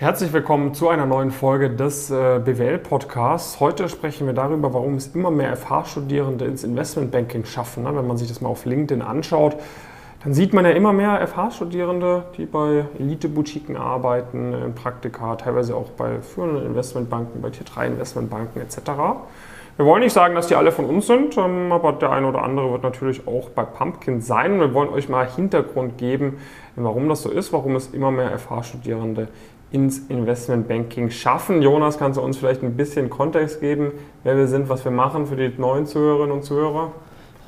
Herzlich willkommen zu einer neuen Folge des äh, BWL-Podcasts. Heute sprechen wir darüber, warum es immer mehr FH-Studierende ins Investmentbanking schaffen. Ne? Wenn man sich das mal auf LinkedIn anschaut, dann sieht man ja immer mehr FH-Studierende, die bei Elite-Boutiquen arbeiten, in Praktika, teilweise auch bei führenden Investmentbanken, bei Tier-3-Investmentbanken etc. Wir wollen nicht sagen, dass die alle von uns sind, ähm, aber der eine oder andere wird natürlich auch bei Pumpkin sein. Wir wollen euch mal Hintergrund geben, warum das so ist, warum es immer mehr FH-Studierende ins Investmentbanking schaffen. Jonas, kannst du uns vielleicht ein bisschen Kontext geben, wer wir sind, was wir machen für die neuen Zuhörerinnen und Zuhörer?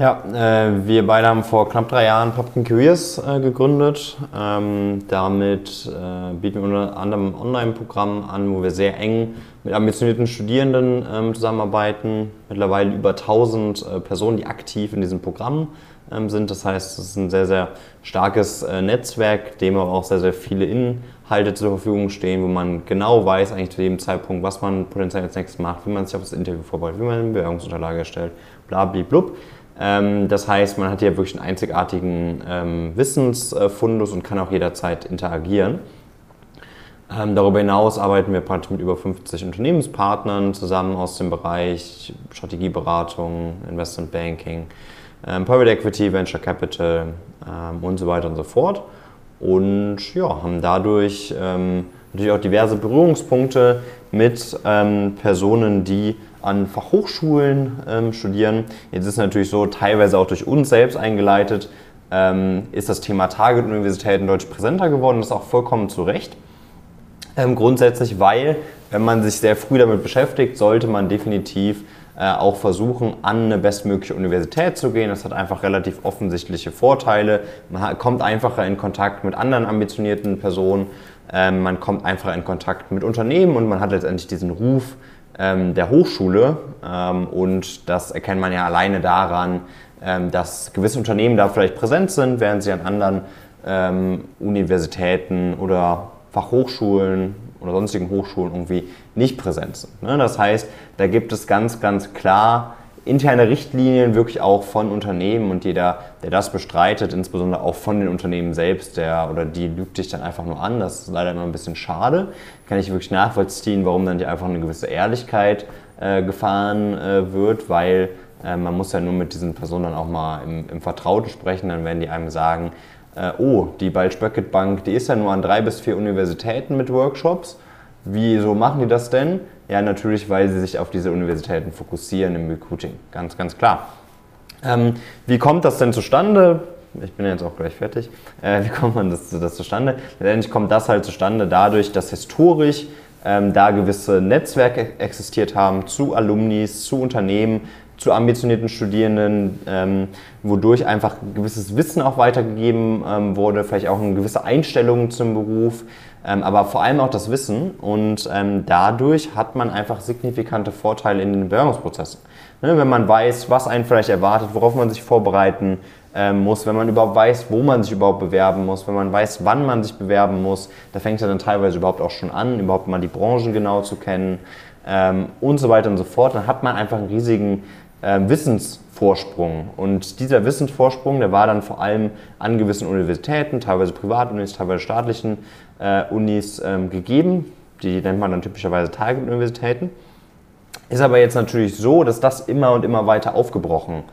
Ja, äh, wir beide haben vor knapp drei Jahren Pumpkin Careers äh, gegründet. Ähm, damit äh, bieten wir unter anderem ein Online-Programm an, wo wir sehr eng mit ambitionierten Studierenden ähm, zusammenarbeiten. Mittlerweile über 1000 äh, Personen, die aktiv in diesem Programm ähm, sind. Das heißt, es ist ein sehr, sehr starkes äh, Netzwerk, dem aber auch sehr, sehr viele Inhalte zur Verfügung stehen, wo man genau weiß, eigentlich zu jedem Zeitpunkt, was man potenziell als nächstes macht, wie man sich auf das Interview vorbereitet, wie man eine Bewerbungsunterlage erstellt, bla, bla. Ähm, das heißt, man hat hier wirklich einen einzigartigen ähm, Wissensfundus und kann auch jederzeit interagieren. Ähm, darüber hinaus arbeiten wir praktisch mit über 50 Unternehmenspartnern zusammen aus dem Bereich Strategieberatung, Investment Banking, Private Equity, Venture Capital und so weiter und so fort. Und ja, haben dadurch natürlich auch diverse Berührungspunkte mit Personen, die an Fachhochschulen ähm, studieren. Jetzt ist es natürlich so, teilweise auch durch uns selbst eingeleitet, ähm, ist das Thema Target-Universitäten deutlich präsenter geworden. Das ist auch vollkommen zu Recht. Ähm, grundsätzlich, weil, wenn man sich sehr früh damit beschäftigt, sollte man definitiv auch versuchen, an eine bestmögliche Universität zu gehen. Das hat einfach relativ offensichtliche Vorteile. Man kommt einfacher in Kontakt mit anderen ambitionierten Personen. Ähm, man kommt einfacher in Kontakt mit Unternehmen und man hat letztendlich diesen Ruf, ähm, der Hochschule. Ähm, und das erkennt man ja alleine daran, dass gewisse Unternehmen da vielleicht präsent sind, während sie an anderen Universitäten oder Fachhochschulen oder sonstigen Hochschulen irgendwie nicht präsent sind. Ne? Das heißt, da gibt es ganz, ganz klar interne Richtlinien wirklich auch von Unternehmen und jeder, der das bestreitet, insbesondere auch von den Unternehmen selbst, der oder die lügt dich dann einfach nur an. Das ist leider immer ein bisschen schade. Kann ich wirklich nachvollziehen, warum dann die einfach eine gewisse Ehrlichkeit äh, gefahren äh, wird, weil äh, man muss ja nur mit diesen Personen dann auch mal im, im Vertrauten sprechen, dann werden die einem sagen, oh, die Balch-Böckett Bank, die ist ja nur an drei bis vier Universitäten mit Workshops. Wieso machen die das denn? Ja, natürlich, weil sie sich auf diese Universitäten fokussieren im Recruiting. Ganz, ganz klar. Ähm, wie kommt das denn zustande? Ich bin jetzt auch gleich fertig. Äh, wie kommt man das, das zustande? Letztendlich kommt das halt zustande dadurch, dass historisch ähm, da gewisse Netzwerke existiert haben zu Alumnis, zu Unternehmen, zu ambitionierten Studierenden, ähm, wodurch einfach gewisses Wissen auch weitergegeben ähm, wurde, vielleicht auch eine gewisse Einstellung zum Beruf, ähm, aber vor allem auch das Wissen und ähm, dadurch hat man einfach signifikante Vorteile in den Bewerbungsprozessen. Ne, wenn man weiß, was einen vielleicht erwartet, worauf man sich vorbereiten ähm, muss, wenn man überhaupt weiß, wo man sich überhaupt bewerben muss, wenn man weiß, wann man sich bewerben muss, da fängt ja dann teilweise überhaupt auch schon an, überhaupt mal die Branchen genau zu kennen ähm, und so weiter und so fort, dann hat man einfach einen riesigen äh, Wissensvorsprung. Und dieser Wissensvorsprung, der war dann vor allem an gewissen Universitäten, teilweise Privatunis, teilweise staatlichen äh, Unis ähm, gegeben. Die nennt man dann typischerweise Target-Universitäten. Ist aber jetzt natürlich so, dass das immer und immer weiter aufgebrochen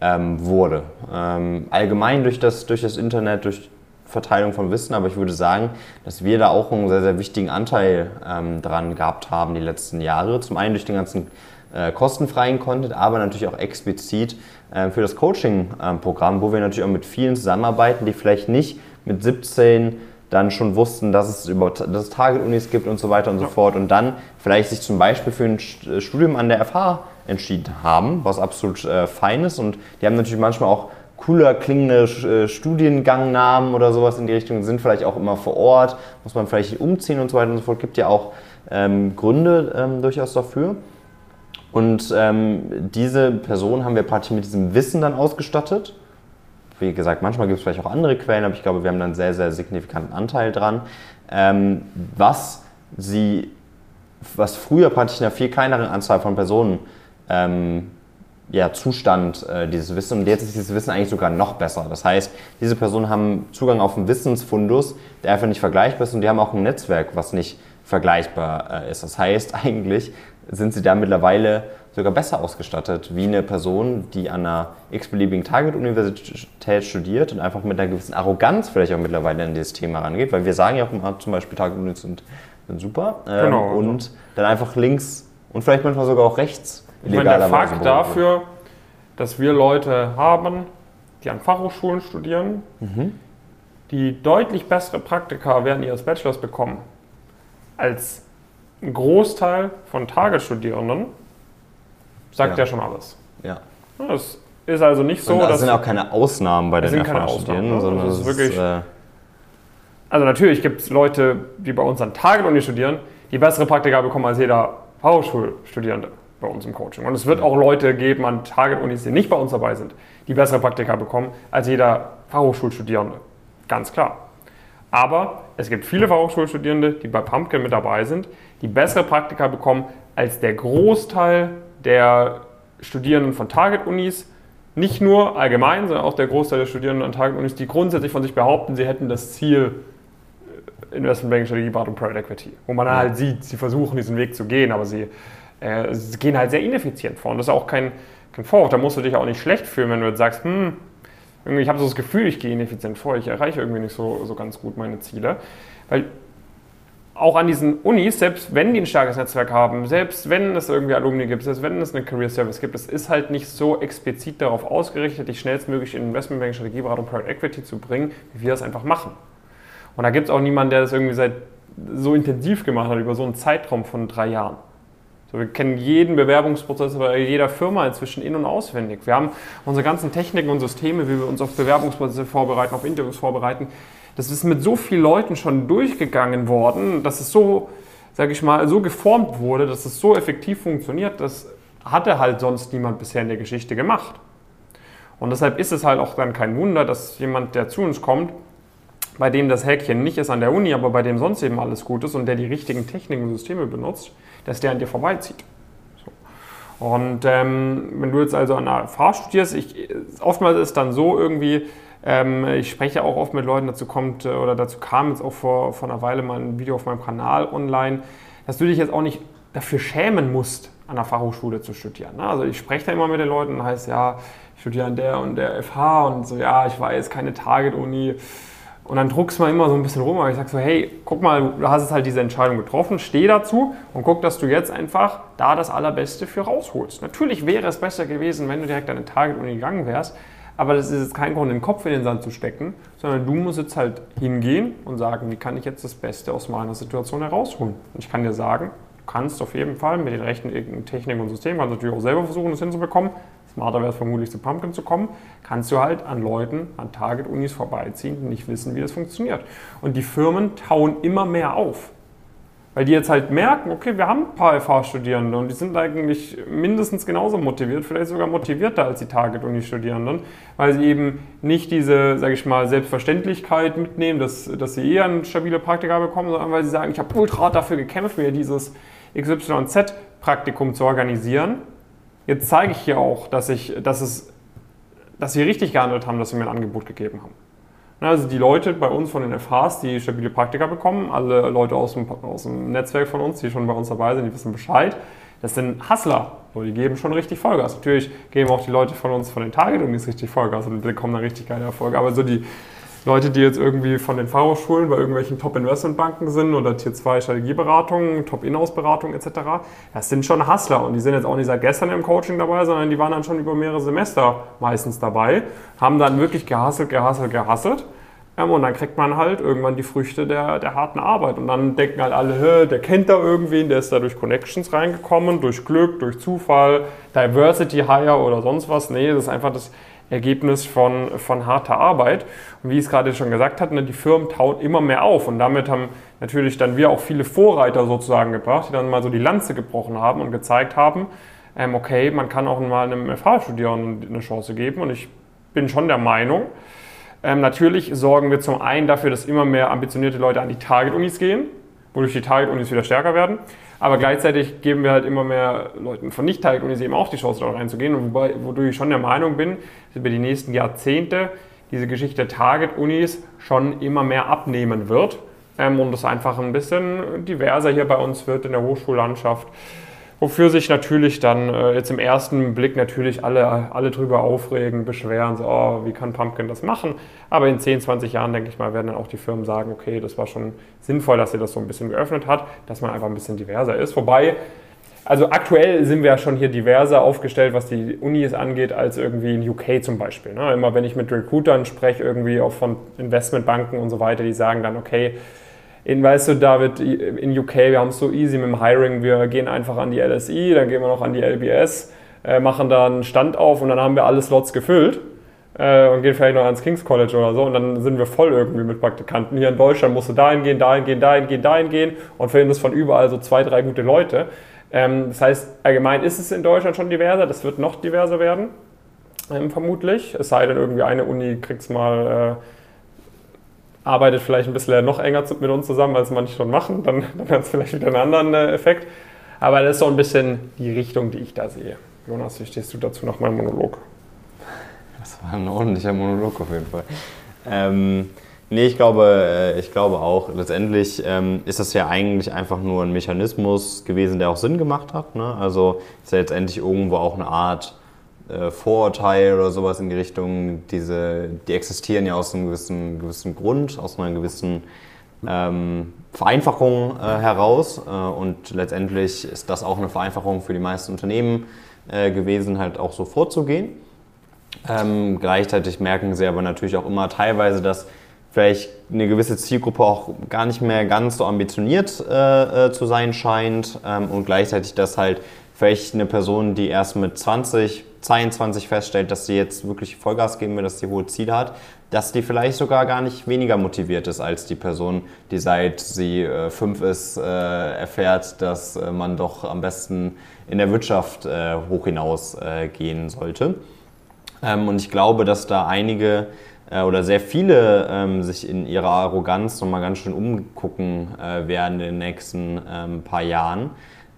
ähm, wurde. Ähm, allgemein durch das, durch das Internet, durch Verteilung von Wissen, aber ich würde sagen, dass wir da auch einen sehr, sehr wichtigen Anteil ähm, dran gehabt haben die letzten Jahre. Zum einen durch den ganzen äh, kostenfreien Content, aber natürlich auch explizit äh, für das Coaching-Programm, wo wir natürlich auch mit vielen zusammenarbeiten, die vielleicht nicht mit 17 dann schon wussten, dass es, über, dass es Target-Unis gibt und so weiter und so fort und dann vielleicht sich zum Beispiel für ein äh, Studium an der FH entschieden haben, was absolut äh, fein ist und die haben natürlich manchmal auch cooler klingende äh, Studiengangnamen oder sowas in die Richtung, sind vielleicht auch immer vor Ort, muss man vielleicht umziehen und so weiter und so fort, gibt ja auch ähm, Gründe ähm, durchaus dafür. Und ähm, diese Person haben wir praktisch mit diesem Wissen dann ausgestattet wie gesagt, manchmal gibt es vielleicht auch andere Quellen, aber ich glaube, wir haben dann einen sehr, sehr signifikanten Anteil dran. Ähm, was sie, was früher praktisch in einer viel kleineren Anzahl von Personen ähm, ja, Zustand äh, dieses Wissen und jetzt ist dieses Wissen eigentlich sogar noch besser. Das heißt, diese Personen haben Zugang auf einen Wissensfundus, der einfach nicht vergleichbar ist und die haben auch ein Netzwerk, was nicht vergleichbar äh, ist. Das heißt, eigentlich sind sie da mittlerweile sogar besser ausgestattet wie eine Person, die an einer x-beliebigen Target-Universität studiert und einfach mit einer gewissen Arroganz vielleicht auch mittlerweile an dieses Thema rangeht, weil wir sagen ja auch immer zum Beispiel Target-Unis sind, sind, super ähm, genau, und dann einfach links und vielleicht manchmal sogar auch rechts illegalerweise. Der Fakt dafür, dass wir Leute haben, die an Fachhochschulen studieren, mhm. die deutlich bessere Praktika während ihres Bachelors bekommen als ein Großteil von Target-Studierenden, sagt ja. ja schon alles. Ja. Es ist also nicht so, dass. Es sind auch keine Ausnahmen bei den sind keine Ausnahmen, sondern es ist wirklich. Äh also natürlich gibt es Leute, die bei uns an Target-Uni studieren, die bessere Praktika bekommen als jeder Fachhochschulstudierende bei uns im Coaching. Und es wird auch Leute geben an Target-Unis, die nicht bei uns dabei sind, die bessere Praktika bekommen als jeder Fachhochschulstudierende. Ganz klar. Aber es gibt viele Fachhochschulstudierende, die bei Pumpkin mit dabei sind, die bessere Praktika bekommen als der Großteil der Studierenden von Target-Unis. Nicht nur allgemein, sondern auch der Großteil der Studierenden an Target-Unis, die grundsätzlich von sich behaupten, sie hätten das Ziel äh, Investment Banking Strategie, Beratung, Private Equity. Wo man ja. halt sieht, sie versuchen diesen Weg zu gehen, aber sie, äh, sie gehen halt sehr ineffizient vor. Und das ist auch kein, kein Vorwurf. Da musst du dich auch nicht schlecht fühlen, wenn du jetzt sagst, hm, ich habe so das Gefühl, ich gehe ineffizient vor, ich erreiche irgendwie nicht so, so ganz gut meine Ziele. Weil auch an diesen Unis, selbst wenn die ein starkes Netzwerk haben, selbst wenn es irgendwie Alumni gibt, selbst wenn es eine Career Service gibt, es ist halt nicht so explizit darauf ausgerichtet, dich schnellstmöglich in Investmentbanking, Strategieberatung, Private Equity zu bringen, wie wir das einfach machen. Und da gibt es auch niemanden, der das irgendwie seit so intensiv gemacht hat, über so einen Zeitraum von drei Jahren. Wir kennen jeden Bewerbungsprozess bei jeder Firma inzwischen in- und auswendig. Wir haben unsere ganzen Techniken und Systeme, wie wir uns auf Bewerbungsprozesse vorbereiten, auf Interviews vorbereiten, das ist mit so vielen Leuten schon durchgegangen worden, dass es so, sage ich mal, so geformt wurde, dass es so effektiv funktioniert, das hatte halt sonst niemand bisher in der Geschichte gemacht. Und deshalb ist es halt auch dann kein Wunder, dass jemand, der zu uns kommt, bei dem das Häkchen nicht ist an der Uni, aber bei dem sonst eben alles gut ist und der die richtigen Techniken und Systeme benutzt, dass der an dir vorbeizieht. So. Und ähm, wenn du jetzt also an der FH studierst, ich, oftmals ist dann so irgendwie, ähm, ich spreche auch oft mit Leuten, dazu kommt äh, oder dazu kam jetzt auch vor, vor einer Weile mal ein Video auf meinem Kanal online, dass du dich jetzt auch nicht dafür schämen musst, an der Fachhochschule zu studieren. Ne? Also ich spreche da immer mit den Leuten und heißt, ja, ich studiere an der und der FH und so, ja, ich weiß, keine Target-Uni. Und dann druckst mal immer so ein bisschen rum, aber ich sage so, hey, guck mal, du hast jetzt halt diese Entscheidung getroffen, steh dazu und guck, dass du jetzt einfach da das Allerbeste für rausholst. Natürlich wäre es besser gewesen, wenn du direkt an eine Target-Uni gegangen wärst, aber das ist jetzt kein Grund, den Kopf in den Sand zu stecken, sondern du musst jetzt halt hingehen und sagen, wie kann ich jetzt das Beste aus meiner Situation herausholen. Und ich kann dir sagen, du kannst auf jeden Fall mit den rechten Techniken und Systemen, kannst natürlich auch selber versuchen, das hinzubekommen. Smarter wäre es vermutlich zu Pumpkin zu kommen, kannst du halt an Leuten, an Target-Unis vorbeiziehen, die nicht wissen, wie das funktioniert. Und die Firmen tauen immer mehr auf. Weil die jetzt halt merken, okay, wir haben ein paar FH-Studierende und die sind eigentlich mindestens genauso motiviert, vielleicht sogar motivierter als die Target-Uni-Studierenden, weil sie eben nicht diese, sage ich mal, Selbstverständlichkeit mitnehmen, dass, dass sie eher eine stabile Praktika bekommen, sondern weil sie sagen, ich habe ultra dafür gekämpft, mir dieses XYZ-Praktikum zu organisieren. Jetzt zeige ich hier auch, dass, ich, dass, es, dass sie richtig gehandelt haben, dass sie mir ein Angebot gegeben haben. Also die Leute bei uns von den FHs, die stabile Praktika bekommen, alle Leute aus dem, aus dem Netzwerk von uns, die schon bei uns dabei sind, die wissen Bescheid. Das sind Hustler, die geben schon richtig Vollgas. Natürlich geben auch die Leute von uns von den Target-Unis richtig Vollgas und bekommen dann richtig geile Erfolge. Aber so die Leute, die jetzt irgendwie von den Fachhochschulen bei irgendwelchen Top-Investmentbanken sind oder Tier 2 Strategieberatungen, Top-Inhouse-Beratungen etc., das sind schon Hustler und die sind jetzt auch nicht seit gestern im Coaching dabei, sondern die waren dann schon über mehrere Semester meistens dabei, haben dann wirklich gehasselt, gehasselt, gehasselt. Ähm, und dann kriegt man halt irgendwann die Früchte der, der harten Arbeit. Und dann denken halt alle, der kennt da irgendwen, der ist da durch Connections reingekommen, durch Glück, durch Zufall, Diversity Hire oder sonst was. Nee, das ist einfach das Ergebnis von, von harter Arbeit. Und wie ich es gerade schon gesagt hatte, ne, die Firmen tauen immer mehr auf. Und damit haben natürlich dann wir auch viele Vorreiter sozusagen gebracht, die dann mal so die Lanze gebrochen haben und gezeigt haben, ähm, okay, man kann auch mal einem FH-Studierenden eine Chance geben. Und ich bin schon der Meinung, ähm, natürlich sorgen wir zum einen dafür, dass immer mehr ambitionierte Leute an die Target-Unis gehen, wodurch die Target-Unis wieder stärker werden. Aber gleichzeitig geben wir halt immer mehr Leuten von Nicht-Target-Unis eben auch die Chance, dort reinzugehen. Und wobei, wodurch ich schon der Meinung bin, dass über die nächsten Jahrzehnte diese Geschichte der Target-Unis schon immer mehr abnehmen wird. ähm, und es einfach ein bisschen diverser hier bei uns wird in der Hochschullandschaft. Wofür sich natürlich dann äh, jetzt im ersten Blick natürlich alle, alle drüber aufregen, beschweren, so, oh, wie kann Pumpkin das machen? Aber in 10, 20 Jahren, denke ich mal, werden dann auch die Firmen sagen, okay, das war schon sinnvoll, dass ihr das so ein bisschen geöffnet hat, dass man einfach ein bisschen diverser ist. Wobei, also aktuell sind wir ja schon hier diverser aufgestellt, was die Unis angeht, als irgendwie in UK zum Beispiel. Ne? Immer wenn ich mit Recruitern spreche, irgendwie auch von Investmentbanken und so weiter, die sagen dann, okay, in, weißt du, David, in UK, wir haben es so easy mit dem Hiring, wir gehen einfach an die LSI, dann gehen wir noch an die LBS, äh, machen da einen Stand auf und dann haben wir alle Slots gefüllt äh, und gehen vielleicht noch ans King's College oder so und dann sind wir voll irgendwie mit Praktikanten. Hier in Deutschland musst du dahin gehen, dahin gehen, dahin gehen, dahin gehen und finden das von überall so zwei, drei gute Leute. Ähm, das heißt, allgemein ist es in Deutschland schon diverser, das wird noch diverser werden, ähm, vermutlich. Es sei denn, irgendwie eine Uni kriegt es mal... Äh, arbeitet vielleicht ein bisschen noch enger mit uns zusammen, als manche schon machen, dann, dann hat es vielleicht wieder einen anderen äh, Effekt. Aber das ist so ein bisschen die Richtung, die ich da sehe. Jonas, wie stehst du dazu nach meinem Monolog? Das war ein ordentlicher Monolog auf jeden Fall. Ähm, nee, ich glaube, äh, ich glaube auch, letztendlich ähm, ist das ja eigentlich einfach nur ein Mechanismus gewesen, der auch Sinn gemacht hat. Ne? Also ist ja letztendlich irgendwo auch eine Art äh, Vorurteil oder sowas in die Richtung, diese, die existieren ja aus einem gewissen, gewissen Grund, aus einer gewissen ähm, Vereinfachung äh, heraus. Äh, und letztendlich ist das auch eine Vereinfachung für die meisten Unternehmen äh, gewesen, halt auch so vorzugehen. Ähm, gleichzeitig merken sie aber natürlich auch immer teilweise, dass vielleicht eine gewisse Zielgruppe auch gar nicht mehr ganz so ambitioniert äh, äh, zu sein scheint ähm, und gleichzeitig, dass halt vielleicht eine Person, die erst mit 20, 22 feststellt, dass sie jetzt wirklich Vollgas geben will, dass sie hohe Ziele hat, dass die vielleicht sogar gar nicht weniger motiviert ist als die Person, die seit sie äh, fünf ist, äh, erfährt, dass äh, man doch am besten in der Wirtschaft äh, hoch hinaus äh, gehen sollte. Ähm, und ich glaube, dass da einige äh, oder sehr viele ähm, sich in ihrer Arroganz nochmal ganz schön umgucken werden in den nächsten ähm, paar Jahren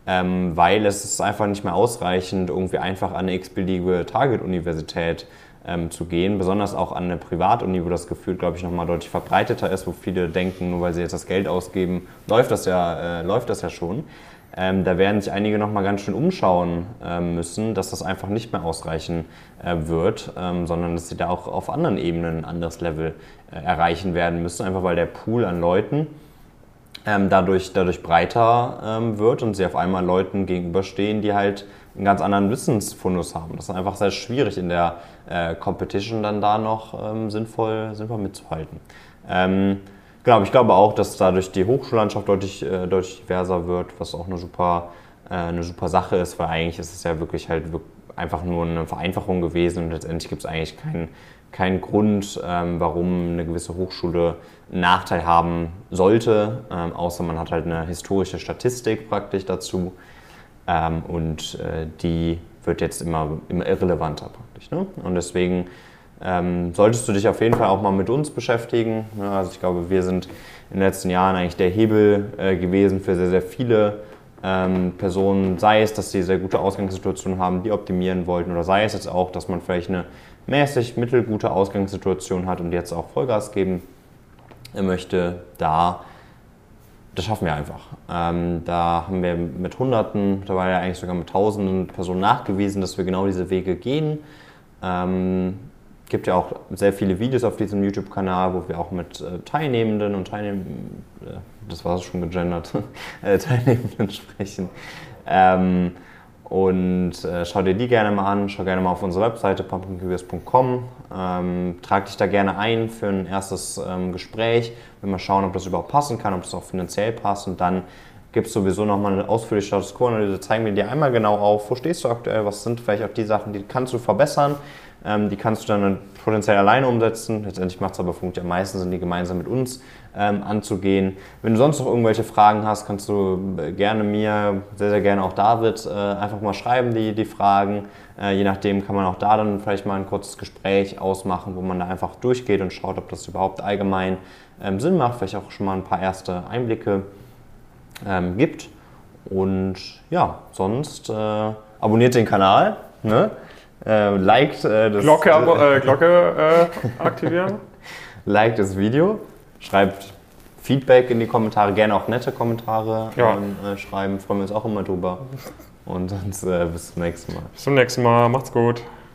ähm, weil es ist einfach nicht mehr ausreichend, irgendwie einfach an eine x-beliebige Target-Universität ähm, zu gehen, besonders auch an eine Privatuni, wo das Gefühl, glaube ich, nochmal deutlich verbreiteter ist, wo viele denken, nur weil sie jetzt das Geld ausgeben, läuft das ja, äh, läuft das ja schon. Ähm, da werden sich einige nochmal ganz schön umschauen äh, müssen, dass das einfach nicht mehr ausreichen äh, wird, ähm, sondern dass sie da auch auf anderen Ebenen ein anderes Level äh, erreichen werden müssen, einfach weil der Pool an Leuten, ähm, dadurch, dadurch breiter ähm, wird und sie auf einmal Leuten gegenüberstehen, die halt einen ganz anderen Wissensfundus haben. Das ist einfach sehr schwierig in der äh, Competition dann da noch ähm, sinnvoll, sinnvoll mitzuhalten. Ähm, genau, ich glaube auch, dass dadurch die Hochschullandschaft deutlich, äh, deutlich diverser wird, was auch eine super, äh, eine super Sache ist, weil eigentlich ist es ja wirklich halt einfach nur eine Vereinfachung gewesen und letztendlich gibt es eigentlich keinen keinen Grund, ähm, warum eine gewisse Hochschule einen Nachteil haben sollte, ähm, außer man hat halt eine historische Statistik praktisch dazu ähm, und äh, die wird jetzt immer, immer irrelevanter praktisch. Ne? Und deswegen ähm, solltest du dich auf jeden Fall auch mal mit uns beschäftigen. Ne? Also ich glaube, wir sind in den letzten Jahren eigentlich der Hebel äh, gewesen für sehr, sehr viele ähm, Personen, sei es, dass sie sehr gute Ausgangssituationen haben, die optimieren wollten, oder sei es jetzt auch, dass man vielleicht eine mäßig mittelgute Ausgangssituation hat und jetzt auch Vollgas geben möchte, da, das schaffen wir einfach. Ähm, da haben wir mit Hunderten, mittlerweile eigentlich sogar mit Tausenden Personen nachgewiesen, dass wir genau diese Wege gehen. Ähm, gibt ja auch sehr viele Videos auf diesem YouTube-Kanal, wo wir auch mit äh, Teilnehmenden und Teilnehmenden, äh, das war schon gegendert, äh, Teilnehmenden sprechen. Ähm, und äh, schau dir die gerne mal an, schau gerne mal auf unsere Webseite pumpkincurious.com. Ähm, trag dich da gerne ein für ein erstes ähm, Gespräch. Wir mal schauen, ob das überhaupt passen kann, ob das auch finanziell passt. Und dann gibt es sowieso nochmal eine ausführliche Status Quo-Analyse. Zeigen wir dir einmal genau auf, wo stehst du aktuell, was sind vielleicht auch die Sachen, die kannst du verbessern. Ähm, die kannst du dann potenziell alleine umsetzen. Letztendlich macht es aber vermutlich am meisten Sinn, die gemeinsam mit uns ähm, anzugehen. Wenn du sonst noch irgendwelche Fragen hast, kannst du äh, gerne mir, sehr, sehr gerne auch David, äh, einfach mal schreiben, die, die Fragen. Äh, je nachdem kann man auch da dann vielleicht mal ein kurzes Gespräch ausmachen, wo man da einfach durchgeht und schaut, ob das überhaupt allgemein ähm, Sinn macht, vielleicht auch schon mal ein paar erste Einblicke ähm, gibt. Und ja, sonst äh, abonniert den Kanal. Ne? Äh, liked äh, das Glocke, äh, Glocke äh, aktivieren. liked das Video, schreibt Feedback in die Kommentare, gerne auch nette Kommentare Ja. ähm, äh, schreiben, freuen wir uns auch immer drüber. Und sonst äh, bis zum nächsten Mal. Bis zum nächsten Mal. Macht's gut.